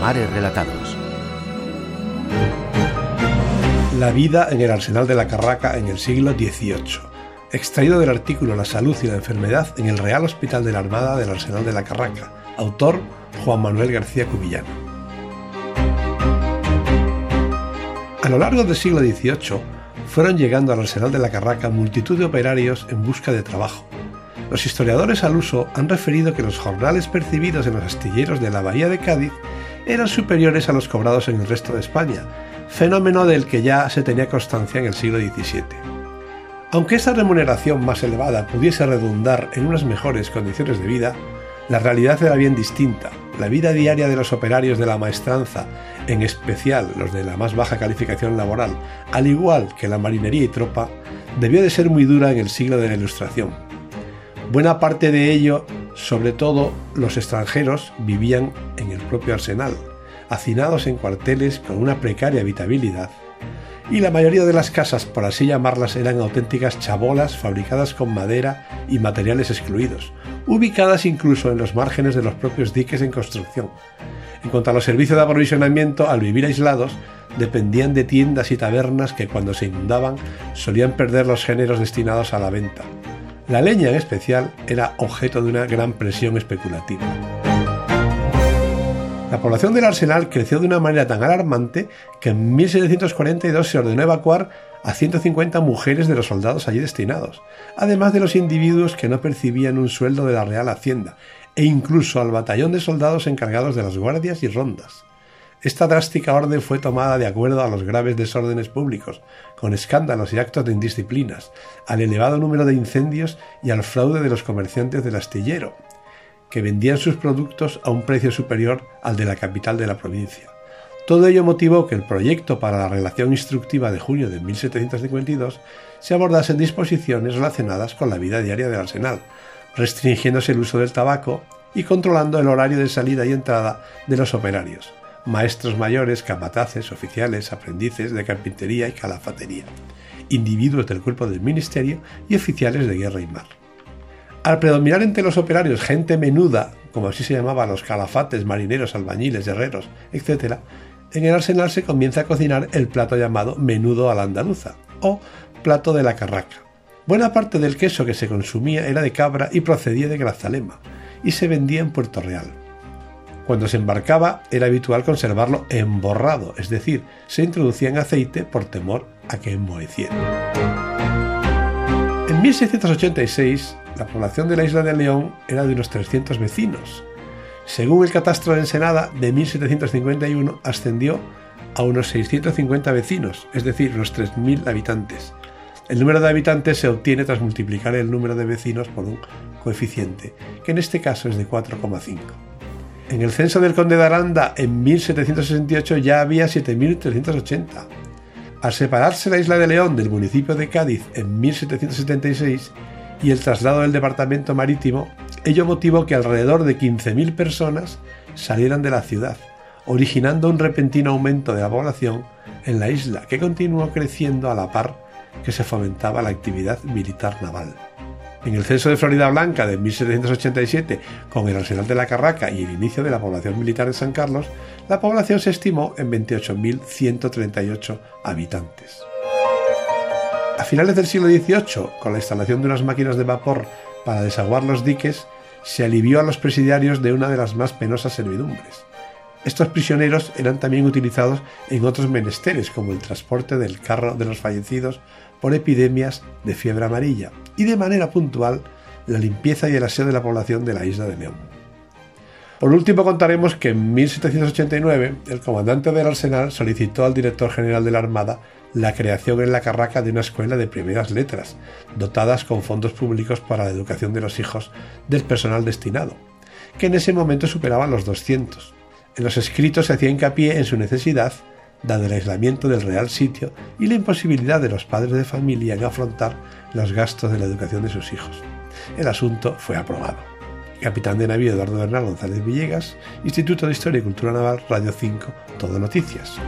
Mares Relatados. La vida en el arsenal de la Carraca en el siglo XVIII. Extraído del artículo La salud y la enfermedad en el Real Hospital de la Armada del Arsenal de la Carraca. Autor Juan Manuel García Cubillano. A lo largo del siglo XVIII fueron llegando al arsenal de la Carraca multitud de operarios en busca de trabajo. Los historiadores al uso han referido que los jornales percibidos en los astilleros de la bahía de Cádiz eran superiores a los cobrados en el resto de España, fenómeno del que ya se tenía constancia en el siglo XVII. Aunque esta remuneración más elevada pudiese redundar en unas mejores condiciones de vida, la realidad era bien distinta. La vida diaria de los operarios de la maestranza, en especial los de la más baja calificación laboral, al igual que la marinería y tropa, debió de ser muy dura en el siglo de la Ilustración. Buena parte de ello, sobre todo los extranjeros, vivían en el propio arsenal, hacinados en cuarteles con una precaria habitabilidad, y la mayoría de las casas, por así llamarlas, eran auténticas chabolas fabricadas con madera y materiales excluidos, ubicadas incluso en los márgenes de los propios diques en construcción. En cuanto a los servicios de aprovisionamiento, al vivir aislados, dependían de tiendas y tabernas que cuando se inundaban solían perder los géneros destinados a la venta. La leña en especial era objeto de una gran presión especulativa. La población del arsenal creció de una manera tan alarmante que en 1742 se ordenó evacuar a 150 mujeres de los soldados allí destinados, además de los individuos que no percibían un sueldo de la Real Hacienda, e incluso al batallón de soldados encargados de las guardias y rondas. Esta drástica orden fue tomada de acuerdo a los graves desórdenes públicos, con escándalos y actos de indisciplinas, al elevado número de incendios y al fraude de los comerciantes del astillero, que vendían sus productos a un precio superior al de la capital de la provincia. Todo ello motivó que el proyecto para la relación instructiva de junio de 1752 se abordasen disposiciones relacionadas con la vida diaria del arsenal, restringiéndose el uso del tabaco y controlando el horario de salida y entrada de los operarios, maestros mayores, capataces, oficiales, aprendices de carpintería y calafatería, individuos del cuerpo del ministerio y oficiales de guerra y mar. Al predominar entre los operarios gente menuda, como así se llamaba los calafates, marineros, albañiles, herreros, etc., en el arsenal se comienza a cocinar el plato llamado menudo a la andaluza o plato de la carraca. Buena parte del queso que se consumía era de cabra y procedía de Grazalema y se vendía en Puerto Real. Cuando se embarcaba era habitual conservarlo emborrado, es decir, se introducía en aceite por temor a que enmoheciera. En 1686 la población de la isla de León era de unos 300 vecinos. Según el catastro de Ensenada, de 1751 ascendió a unos 650 vecinos, es decir, unos 3.000 habitantes. El número de habitantes se obtiene tras multiplicar el número de vecinos por un coeficiente, que en este caso es de 4,5. En el censo del conde de Aranda en 1768 ya había 7.380. Al separarse la isla de León del municipio de Cádiz en 1776, y el traslado del departamento marítimo, ello motivó que alrededor de 15.000 personas salieran de la ciudad, originando un repentino aumento de la población en la isla, que continuó creciendo a la par que se fomentaba la actividad militar naval. En el censo de Florida Blanca de 1787, con el arsenal de la Carraca y el inicio de la población militar de San Carlos, la población se estimó en 28.138 habitantes. A finales del siglo XVIII, con la instalación de unas máquinas de vapor para desaguar los diques, se alivió a los presidiarios de una de las más penosas servidumbres. Estos prisioneros eran también utilizados en otros menesteres, como el transporte del carro de los fallecidos por epidemias de fiebre amarilla y de manera puntual la limpieza y el aseo de la población de la isla de León. Por último contaremos que en 1789 el comandante del arsenal solicitó al director general de la Armada la creación en la Carraca de una escuela de primeras letras, dotadas con fondos públicos para la educación de los hijos del personal destinado, que en ese momento superaban los 200. En los escritos se hacía hincapié en su necesidad, dado el aislamiento del real sitio y la imposibilidad de los padres de familia en afrontar los gastos de la educación de sus hijos. El asunto fue aprobado. Capitán de navío Eduardo Bernal González Villegas, Instituto de Historia y Cultura Naval, Radio 5, Todo Noticias.